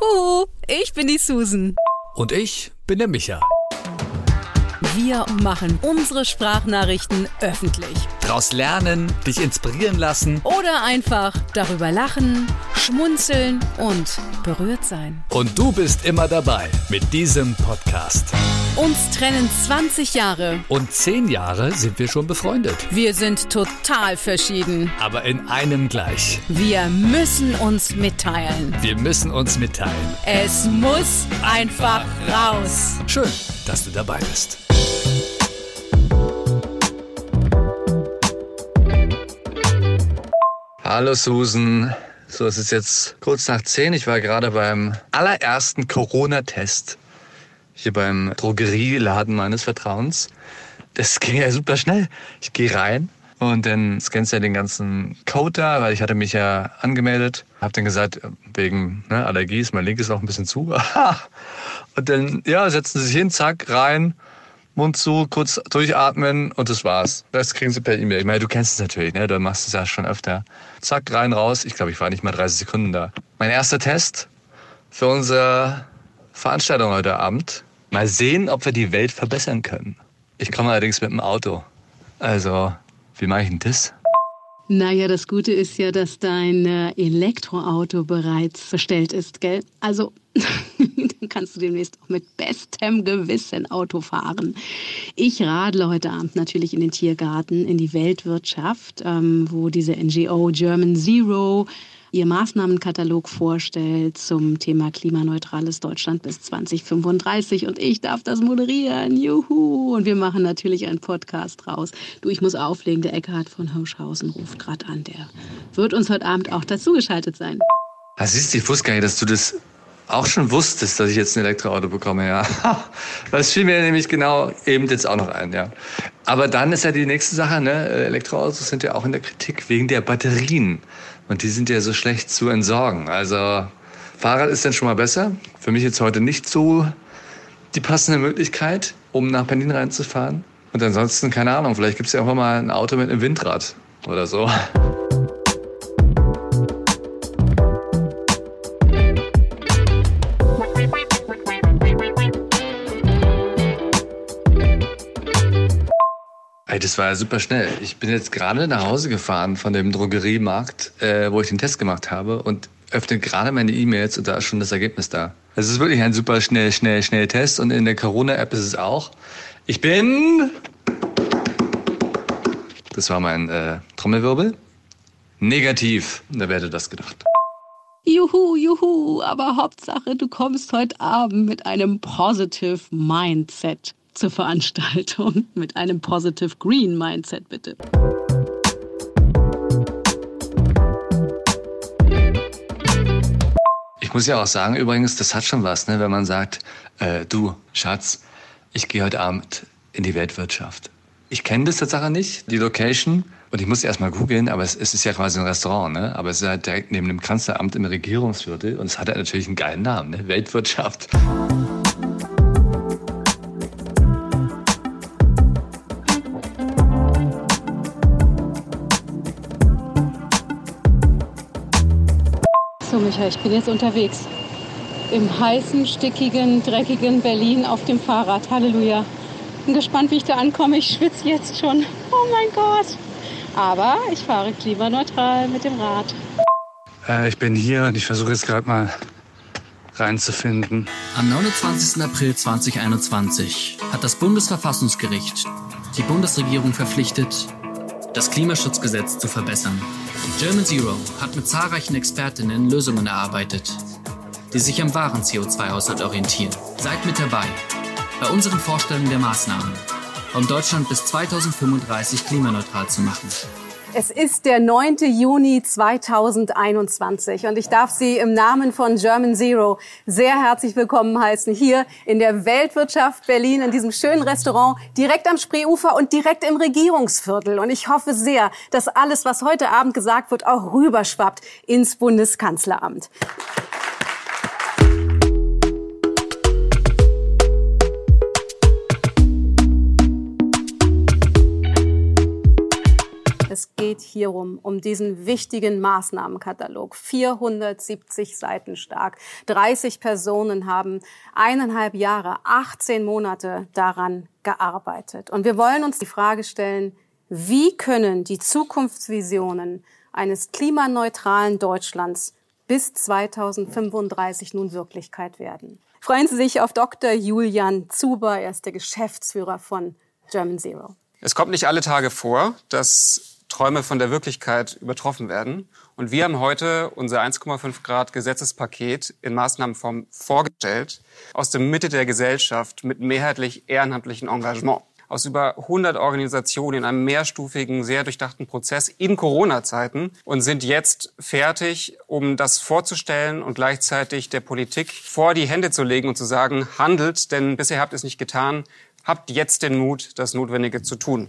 Huhu, ich bin die Susan. Und ich bin der Micha. Wir machen unsere Sprachnachrichten öffentlich. Daraus lernen, dich inspirieren lassen. Oder einfach darüber lachen, schmunzeln und berührt sein. Und du bist immer dabei mit diesem Podcast. Uns trennen 20 Jahre. Und 10 Jahre sind wir schon befreundet. Wir sind total verschieden. Aber in einem gleich. Wir müssen uns mitteilen. Wir müssen uns mitteilen. Es muss einfach raus. Schön, dass du dabei bist. Hallo Susan. So, es ist jetzt kurz nach 10. Ich war gerade beim allerersten Corona-Test hier beim Drogerieladen meines Vertrauens. Das ging ja super schnell. Ich gehe rein und dann scannst du ja den ganzen Code da, weil ich hatte mich ja angemeldet. Hab dann gesagt, wegen ne, Allergie ist mein Link ist noch ein bisschen zu. und dann, ja, setzen sie sich hin, zack, rein. Mund zu, kurz durchatmen und das war's. Das kriegen sie per E-Mail. Ich meine, du kennst es natürlich, ne? Du machst es ja schon öfter. Zack, rein, raus. Ich glaube, ich war nicht mal 30 Sekunden da. Mein erster Test für unsere Veranstaltung heute Abend. Mal sehen, ob wir die Welt verbessern können. Ich komme allerdings mit dem Auto. Also, wie mache ich denn das? Naja, das Gute ist ja, dass dein äh, Elektroauto bereits bestellt ist, gell? Also, dann kannst du demnächst auch mit bestem Gewissen Auto fahren. Ich radle heute Abend natürlich in den Tiergarten, in die Weltwirtschaft, ähm, wo diese NGO German Zero ihr Maßnahmenkatalog vorstellt zum Thema klimaneutrales Deutschland bis 2035 und ich darf das moderieren. Juhu! Und wir machen natürlich einen Podcast raus. Du, ich muss auflegen. Der Eckhard von Hirschhausen ruft gerade an. Der wird uns heute Abend auch dazugeschaltet sein. Das ist, gar nicht, dass du das auch schon wusstest, dass ich jetzt ein Elektroauto bekomme, ja. Das fiel mir nämlich genau eben jetzt auch noch ein, ja. Aber dann ist ja die nächste Sache, ne? Elektroautos sind ja auch in der Kritik wegen der Batterien. Und die sind ja so schlecht zu entsorgen. Also Fahrrad ist dann schon mal besser. Für mich jetzt heute nicht so die passende Möglichkeit, um nach Berlin reinzufahren. Und ansonsten, keine Ahnung, vielleicht gibt es ja einfach mal ein Auto mit einem Windrad oder so. Das war ja super schnell. Ich bin jetzt gerade nach Hause gefahren von dem Drogeriemarkt, äh, wo ich den Test gemacht habe und öffne gerade meine E-Mails und da ist schon das Ergebnis da. Es ist wirklich ein super schnell, schnell, schnell Test und in der Corona-App ist es auch. Ich bin. Das war mein äh, Trommelwirbel. Negativ. Wer hätte das gedacht? Juhu, juhu, aber Hauptsache, du kommst heute Abend mit einem Positive Mindset zur Veranstaltung mit einem Positive Green Mindset, bitte. Ich muss ja auch sagen, übrigens, das hat schon was, ne, wenn man sagt, äh, du, Schatz, ich gehe heute Abend in die Weltwirtschaft. Ich kenne das Tatsache nicht, die Location. Und ich muss erst mal googeln, aber es, es, ist ja quasi ein Restaurant, ne? Aber es ist halt direkt neben dem Kanzleramt im Regierungsviertel und es hat halt natürlich einen geilen Namen, ne? Weltwirtschaft. Michael, ich bin jetzt unterwegs. Im heißen, stickigen, dreckigen Berlin auf dem Fahrrad. Halleluja. Bin gespannt, wie ich da ankomme. Ich schwitze jetzt schon. Oh mein Gott. Aber ich fahre klimaneutral mit dem Rad. Äh, ich bin hier und ich versuche jetzt gerade mal reinzufinden. Am 29. April 2021 hat das Bundesverfassungsgericht die Bundesregierung verpflichtet, das Klimaschutzgesetz zu verbessern. German Zero hat mit zahlreichen Expertinnen Lösungen erarbeitet, die sich am wahren CO2-Haushalt orientieren. Seid mit dabei bei unseren Vorstellungen der Maßnahmen, um Deutschland bis 2035 klimaneutral zu machen. Es ist der 9. Juni 2021 und ich darf Sie im Namen von German Zero sehr herzlich willkommen heißen hier in der Weltwirtschaft Berlin in diesem schönen Restaurant direkt am Spreeufer und direkt im Regierungsviertel. Und ich hoffe sehr, dass alles, was heute Abend gesagt wird, auch rüberschwappt ins Bundeskanzleramt. Geht hierum, um diesen wichtigen Maßnahmenkatalog. 470 Seiten stark. 30 Personen haben eineinhalb Jahre, 18 Monate daran gearbeitet. Und wir wollen uns die Frage stellen, wie können die Zukunftsvisionen eines klimaneutralen Deutschlands bis 2035 nun Wirklichkeit werden? Freuen Sie sich auf Dr. Julian Zuber. Er ist der Geschäftsführer von German Zero. Es kommt nicht alle Tage vor, dass Träume von der Wirklichkeit übertroffen werden. Und wir haben heute unser 1,5 Grad Gesetzespaket in Maßnahmenform vorgestellt, aus der Mitte der Gesellschaft mit mehrheitlich ehrenamtlichem Engagement aus über 100 Organisationen in einem mehrstufigen, sehr durchdachten Prozess in Corona-Zeiten und sind jetzt fertig, um das vorzustellen und gleichzeitig der Politik vor die Hände zu legen und zu sagen, handelt, denn bisher habt ihr es nicht getan, habt jetzt den Mut, das Notwendige zu tun.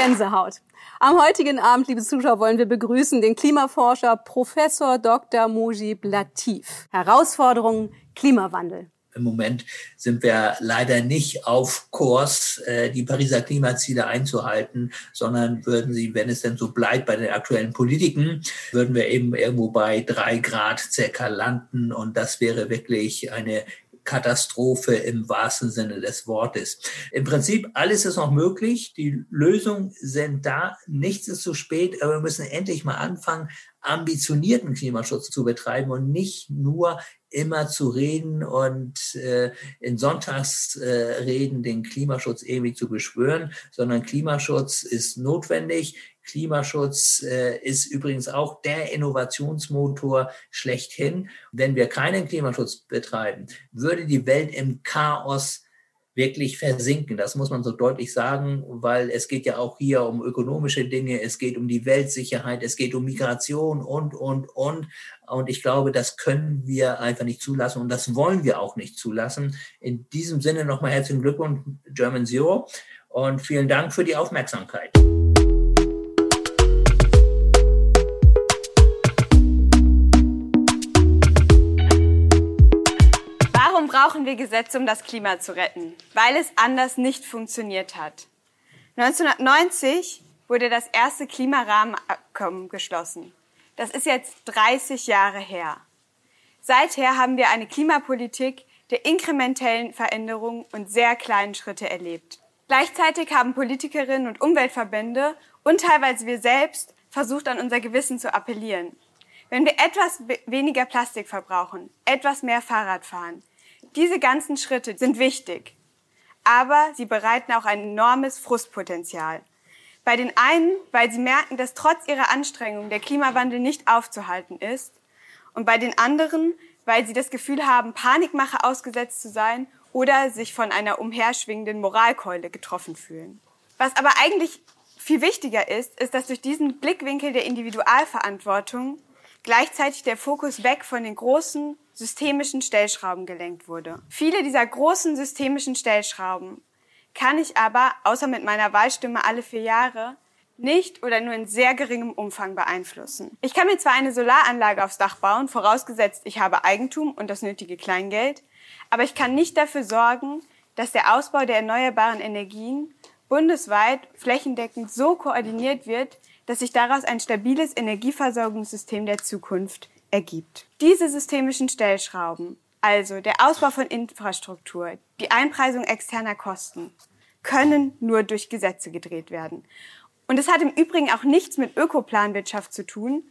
Gänsehaut. Am heutigen Abend, liebe Zuschauer, wollen wir begrüßen den Klimaforscher Professor Dr. Mujib Latif. Herausforderungen Klimawandel. Im Moment sind wir leider nicht auf Kurs, äh, die Pariser Klimaziele einzuhalten, sondern würden sie, wenn es denn so bleibt bei den aktuellen Politiken, würden wir eben irgendwo bei drei Grad circa landen. Und das wäre wirklich eine Katastrophe im wahrsten Sinne des Wortes. Im Prinzip alles ist noch möglich. Die Lösungen sind da. Nichts ist zu spät, aber wir müssen endlich mal anfangen, ambitionierten Klimaschutz zu betreiben und nicht nur immer zu reden und äh, in Sonntagsreden äh, den Klimaschutz ewig zu beschwören, sondern Klimaschutz ist notwendig. Klimaschutz äh, ist übrigens auch der Innovationsmotor schlechthin. Wenn wir keinen Klimaschutz betreiben, würde die Welt im Chaos wirklich versinken. Das muss man so deutlich sagen, weil es geht ja auch hier um ökonomische Dinge, es geht um die Weltsicherheit, es geht um Migration und, und, und. Und ich glaube, das können wir einfach nicht zulassen und das wollen wir auch nicht zulassen. In diesem Sinne nochmal herzlichen Glückwunsch, German Zero. Und vielen Dank für die Aufmerksamkeit. Brauchen wir Gesetze, um das Klima zu retten, weil es anders nicht funktioniert hat. 1990 wurde das erste Klimarahmenabkommen geschlossen. Das ist jetzt 30 Jahre her. Seither haben wir eine Klimapolitik der inkrementellen Veränderungen und sehr kleinen Schritte erlebt. Gleichzeitig haben Politikerinnen und Umweltverbände und teilweise wir selbst versucht, an unser Gewissen zu appellieren. Wenn wir etwas weniger Plastik verbrauchen, etwas mehr Fahrrad fahren, diese ganzen Schritte sind wichtig, aber sie bereiten auch ein enormes Frustpotenzial. Bei den einen, weil sie merken, dass trotz ihrer Anstrengungen der Klimawandel nicht aufzuhalten ist, und bei den anderen, weil sie das Gefühl haben, Panikmache ausgesetzt zu sein oder sich von einer umherschwingenden Moralkeule getroffen fühlen. Was aber eigentlich viel wichtiger ist, ist, dass durch diesen Blickwinkel der Individualverantwortung gleichzeitig der Fokus weg von den großen systemischen Stellschrauben gelenkt wurde. Viele dieser großen systemischen Stellschrauben kann ich aber, außer mit meiner Wahlstimme alle vier Jahre, nicht oder nur in sehr geringem Umfang beeinflussen. Ich kann mir zwar eine Solaranlage aufs Dach bauen, vorausgesetzt ich habe Eigentum und das nötige Kleingeld, aber ich kann nicht dafür sorgen, dass der Ausbau der erneuerbaren Energien bundesweit flächendeckend so koordiniert wird, dass sich daraus ein stabiles Energieversorgungssystem der Zukunft ergibt. Diese systemischen Stellschrauben, also der Ausbau von Infrastruktur, die Einpreisung externer Kosten, können nur durch Gesetze gedreht werden. Und es hat im Übrigen auch nichts mit Ökoplanwirtschaft zu tun,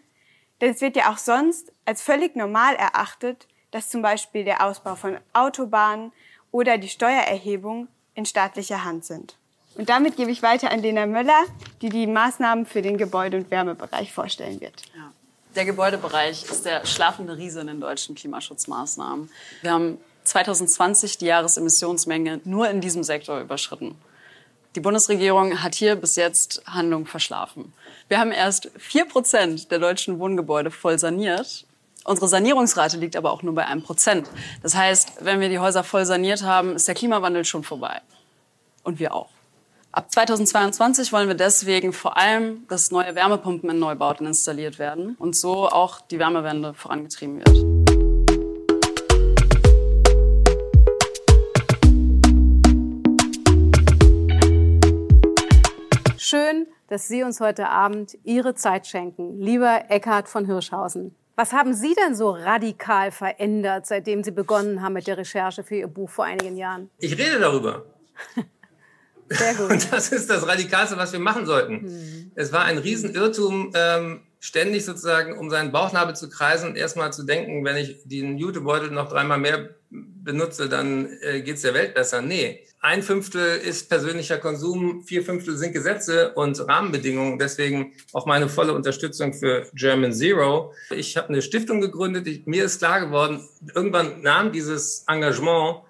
denn es wird ja auch sonst als völlig normal erachtet, dass zum Beispiel der Ausbau von Autobahnen oder die Steuererhebung in staatlicher Hand sind. Und damit gebe ich weiter an Lena Möller, die die Maßnahmen für den Gebäude- und Wärmebereich vorstellen wird. Ja. Der Gebäudebereich ist der schlafende Riese in den deutschen Klimaschutzmaßnahmen. Wir haben 2020 die Jahresemissionsmenge nur in diesem Sektor überschritten. Die Bundesregierung hat hier bis jetzt Handlung verschlafen. Wir haben erst vier Prozent der deutschen Wohngebäude voll saniert. Unsere Sanierungsrate liegt aber auch nur bei einem Prozent. Das heißt, wenn wir die Häuser voll saniert haben, ist der Klimawandel schon vorbei. Und wir auch. Ab 2022 wollen wir deswegen vor allem, dass neue Wärmepumpen in Neubauten installiert werden und so auch die Wärmewende vorangetrieben wird. Schön, dass Sie uns heute Abend Ihre Zeit schenken. Lieber Eckhard von Hirschhausen. Was haben Sie denn so radikal verändert, seitdem Sie begonnen haben mit der Recherche für Ihr Buch vor einigen Jahren? Ich rede darüber. Sehr gut. Und das ist das Radikalste, was wir machen sollten. Hm. Es war ein Riesenirrtum, ähm, ständig sozusagen um seinen Bauchnabel zu kreisen und erstmal zu denken, wenn ich den Jutebeutel noch dreimal mehr benutze, dann äh, geht es der Welt besser. Nee, ein Fünftel ist persönlicher Konsum, vier Fünftel sind Gesetze und Rahmenbedingungen. Deswegen auch meine volle Unterstützung für German Zero. Ich habe eine Stiftung gegründet. Ich, mir ist klar geworden, irgendwann nahm dieses Engagement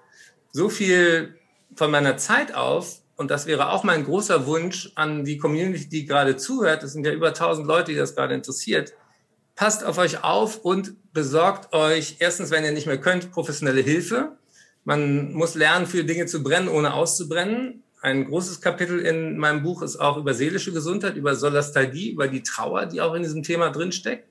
so viel von meiner Zeit auf. Und das wäre auch mein großer Wunsch an die Community, die gerade zuhört. Es sind ja über 1000 Leute, die das gerade interessiert. Passt auf euch auf und besorgt euch erstens, wenn ihr nicht mehr könnt, professionelle Hilfe man muss lernen, für Dinge zu brennen, ohne auszubrennen. Ein großes Kapitel in meinem Buch ist auch über seelische Gesundheit, über Solastalgie, über die Trauer, die auch in diesem Thema drinsteckt.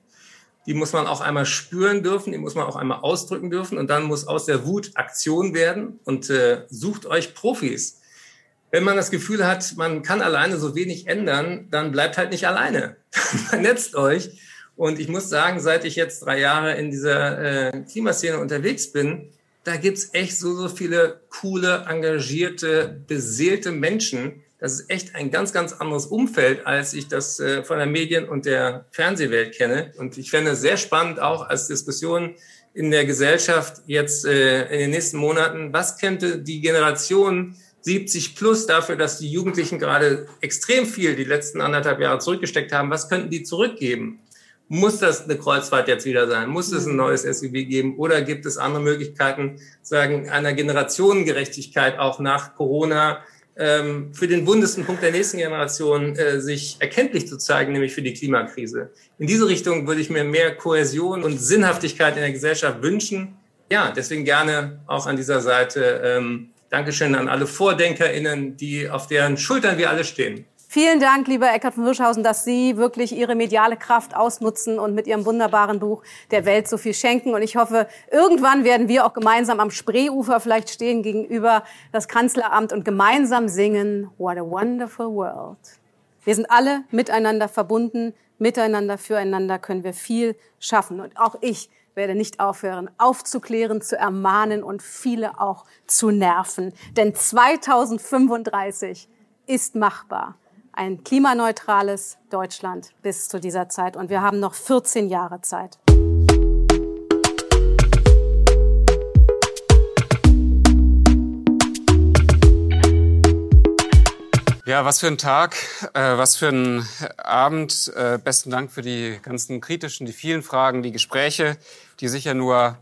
Die muss man auch einmal spüren dürfen, die muss man auch einmal ausdrücken dürfen und dann muss aus der Wut Aktion werden und äh, sucht euch Profis. Wenn man das Gefühl hat, man kann alleine so wenig ändern, dann bleibt halt nicht alleine. Vernetzt euch. Und ich muss sagen, seit ich jetzt drei Jahre in dieser äh, Klimaszene unterwegs bin, da gibt's echt so, so viele coole, engagierte, beseelte Menschen. Das ist echt ein ganz, ganz anderes Umfeld, als ich das äh, von der Medien- und der Fernsehwelt kenne. Und ich fände es sehr spannend, auch als Diskussion in der Gesellschaft jetzt äh, in den nächsten Monaten, was könnte die Generation 70 plus dafür, dass die Jugendlichen gerade extrem viel die letzten anderthalb Jahre zurückgesteckt haben, was könnten die zurückgeben? Muss das eine Kreuzfahrt jetzt wieder sein? Muss es ein neues SUV geben? Oder gibt es andere Möglichkeiten, sagen, einer Generationengerechtigkeit auch nach Corona ähm, für den bundesten Punkt der nächsten Generation äh, sich erkenntlich zu zeigen, nämlich für die Klimakrise? In diese Richtung würde ich mir mehr Kohäsion und Sinnhaftigkeit in der Gesellschaft wünschen. Ja, deswegen gerne auch an dieser Seite ähm, Dankeschön an alle VordenkerInnen, die auf deren Schultern wir alle stehen. Vielen Dank, lieber Eckhard von Hirschhausen, dass Sie wirklich Ihre mediale Kraft ausnutzen und mit Ihrem wunderbaren Buch der Welt so viel schenken. Und ich hoffe, irgendwann werden wir auch gemeinsam am Spreeufer vielleicht stehen gegenüber das Kanzleramt und gemeinsam singen What a Wonderful World. Wir sind alle miteinander verbunden, miteinander, füreinander können wir viel schaffen. Und auch ich werde nicht aufhören, aufzuklären, zu ermahnen und viele auch zu nerven. Denn 2035 ist machbar ein klimaneutrales Deutschland bis zu dieser Zeit. Und wir haben noch 14 Jahre Zeit. Ja, was für ein Tag, äh, was für ein Abend. Äh, besten Dank für die ganzen kritischen, die vielen Fragen, die Gespräche, die sicher nur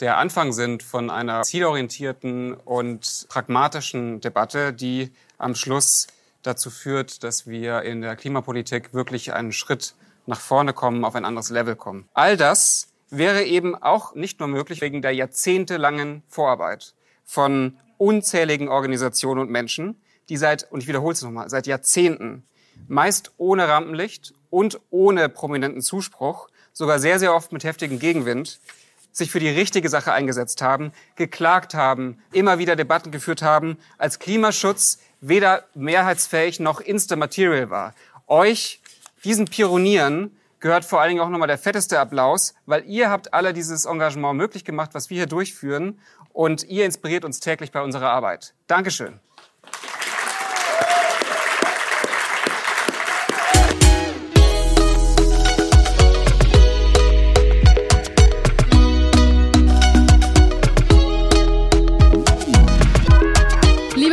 der Anfang sind von einer zielorientierten und pragmatischen Debatte, die am Schluss dazu führt, dass wir in der Klimapolitik wirklich einen Schritt nach vorne kommen, auf ein anderes Level kommen. All das wäre eben auch nicht nur möglich wegen der jahrzehntelangen Vorarbeit von unzähligen Organisationen und Menschen, die seit, und ich wiederhole es nochmal, seit Jahrzehnten, meist ohne Rampenlicht und ohne prominenten Zuspruch, sogar sehr, sehr oft mit heftigem Gegenwind, sich für die richtige Sache eingesetzt haben, geklagt haben, immer wieder Debatten geführt haben, als Klimaschutz weder mehrheitsfähig noch Insta-Material war. Euch, diesen Pionieren, gehört vor allen Dingen auch nochmal der fetteste Applaus, weil ihr habt alle dieses Engagement möglich gemacht, was wir hier durchführen und ihr inspiriert uns täglich bei unserer Arbeit. Dankeschön.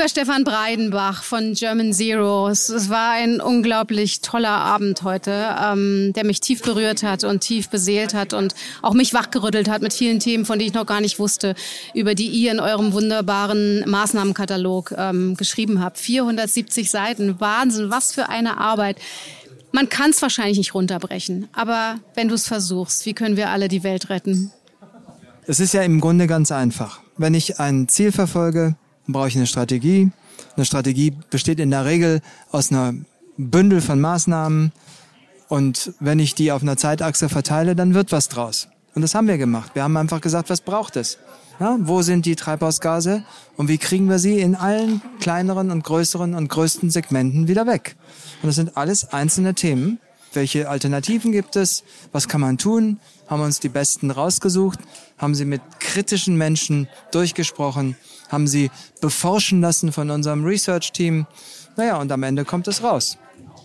Stefan Breidenbach von German Zero. Es, war ein unglaublich toller Abend heute, ähm, der mich tief berührt hat und tief beseelt hat und auch mich wachgerüttelt hat mit vielen Themen, von denen ich noch gar nicht wusste, über die ihr in eurem wunderbaren Maßnahmenkatalog ähm, geschrieben habt. 470 Seiten, Wahnsinn, was für eine Arbeit. Man kann es wahrscheinlich nicht runterbrechen, aber wenn du es versuchst, wie können wir alle die Welt retten? Es ist ja im Grunde ganz einfach. Wenn ich ein Ziel verfolge, brauche ich eine Strategie. Eine Strategie besteht in der Regel aus einer Bündel von Maßnahmen. Und wenn ich die auf einer Zeitachse verteile, dann wird was draus. Und das haben wir gemacht. Wir haben einfach gesagt, was braucht es? Ja, wo sind die Treibhausgase und wie kriegen wir sie in allen kleineren und größeren und größten Segmenten wieder weg? Und das sind alles einzelne Themen. Welche Alternativen gibt es? Was kann man tun? Haben uns die besten rausgesucht? Haben sie mit kritischen Menschen durchgesprochen? Haben sie beforschen lassen von unserem Research-Team? Naja, und am Ende kommt es raus.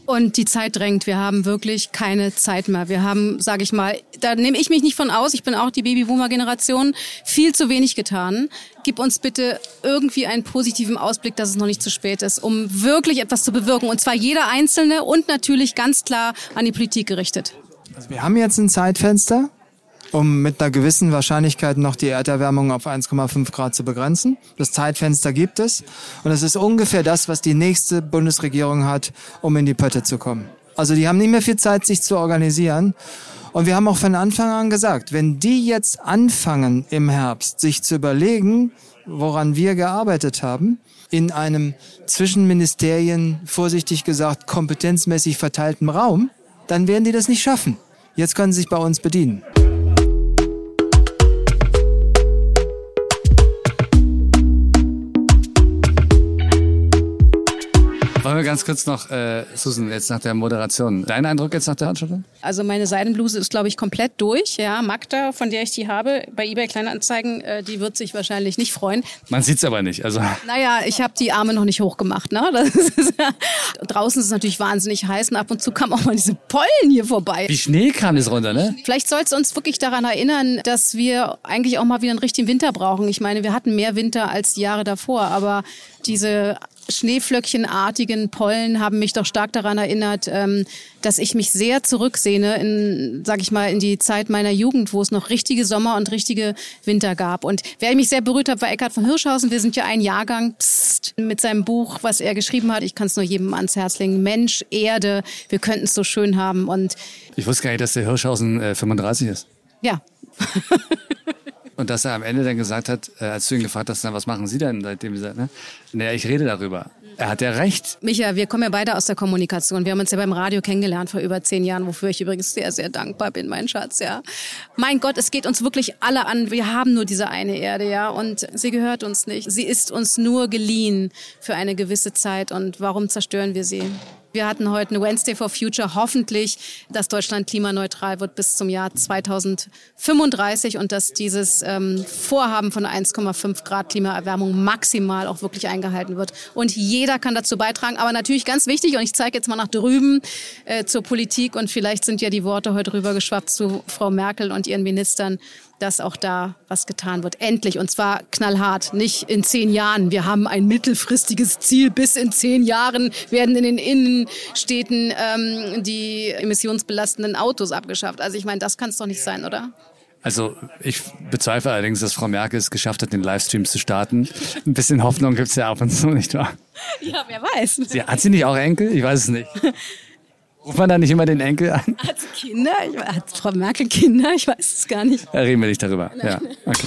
Und die Zeit drängt. Wir haben wirklich keine Zeit mehr. Wir haben, sage ich mal, da nehme ich mich nicht von aus. Ich bin auch die Babyboomer-Generation. Viel zu wenig getan. Gib uns bitte irgendwie einen positiven Ausblick, dass es noch nicht zu spät ist, um wirklich etwas zu bewirken. Und zwar jeder Einzelne und natürlich ganz klar an die Politik gerichtet. Also wir haben jetzt ein Zeitfenster um mit einer gewissen Wahrscheinlichkeit noch die Erderwärmung auf 1,5 Grad zu begrenzen. Das Zeitfenster gibt es und es ist ungefähr das, was die nächste Bundesregierung hat, um in die Pötte zu kommen. Also die haben nicht mehr viel Zeit, sich zu organisieren. Und wir haben auch von Anfang an gesagt, wenn die jetzt anfangen im Herbst, sich zu überlegen, woran wir gearbeitet haben, in einem zwischen Ministerien, vorsichtig gesagt, kompetenzmäßig verteilten Raum, dann werden die das nicht schaffen. Jetzt können sie sich bei uns bedienen. Wollen wir ganz kurz noch, äh, Susan, jetzt nach der Moderation. Dein Eindruck jetzt nach der Veranstaltung? Also meine Seidenbluse ist, glaube ich, komplett durch. Ja, Magda, von der ich die habe, bei eBay Kleinanzeigen, äh, die wird sich wahrscheinlich nicht freuen. Man sieht's aber nicht. Also Naja, ich habe die Arme noch nicht hochgemacht. Ne? Das ist, draußen ist es natürlich wahnsinnig heiß und ab und zu kam auch mal diese Pollen hier vorbei. wie Schnee kam es runter, ne? Vielleicht soll es uns wirklich daran erinnern, dass wir eigentlich auch mal wieder einen richtigen Winter brauchen. Ich meine, wir hatten mehr Winter als die Jahre davor, aber diese Schneeflöckchenartigen Pollen haben mich doch stark daran erinnert, ähm, dass ich mich sehr zurücksehne in, sag ich mal, in die Zeit meiner Jugend, wo es noch richtige Sommer und richtige Winter gab. Und wer mich sehr berührt hat, war Eckhard von Hirschhausen. Wir sind ja ein Jahrgang psst, mit seinem Buch, was er geschrieben hat. Ich kann es nur jedem ans Herz legen. Mensch, Erde, wir könnten es so schön haben. Und Ich wusste gar nicht, dass der Hirschhausen äh, 35 ist. ja, Und dass er am Ende dann gesagt hat, äh, als du ihn gefragt hast, na, was machen Sie denn, seitdem Sie, ne? Naja, ich rede darüber. Er hat ja recht. Micha, wir kommen ja beide aus der Kommunikation. Wir haben uns ja beim Radio kennengelernt vor über zehn Jahren, wofür ich übrigens sehr, sehr dankbar bin, mein Schatz, ja. Mein Gott, es geht uns wirklich alle an. Wir haben nur diese eine Erde, ja. Und sie gehört uns nicht. Sie ist uns nur geliehen für eine gewisse Zeit. Und warum zerstören wir sie? Wir hatten heute eine Wednesday for Future, hoffentlich, dass Deutschland klimaneutral wird bis zum Jahr 2035 und dass dieses ähm, Vorhaben von 1,5 Grad Klimaerwärmung maximal auch wirklich eingehalten wird. Und jeder kann dazu beitragen. Aber natürlich ganz wichtig, und ich zeige jetzt mal nach drüben äh, zur Politik und vielleicht sind ja die Worte heute rübergeschwappt zu Frau Merkel und ihren Ministern, dass auch da was getan wird. Endlich. Und zwar knallhart. Nicht in zehn Jahren. Wir haben ein mittelfristiges Ziel. Bis in zehn Jahren werden in den Innenstädten ähm, die emissionsbelastenden Autos abgeschafft. Also ich meine, das kann es doch nicht sein, oder? Also ich bezweifle allerdings, dass Frau Merkel es geschafft hat, den Livestream zu starten. Ein bisschen Hoffnung gibt's ja ab und zu, nicht wahr? Ja, wer weiß. Sie, hat sie nicht auch Enkel? Ich weiß es nicht. Ruft man da nicht immer den Enkel an? Hat sie Kinder? Ich, hat Frau Merkel Kinder? Ich weiß es gar nicht. Da reden wir nicht darüber. Ja, okay.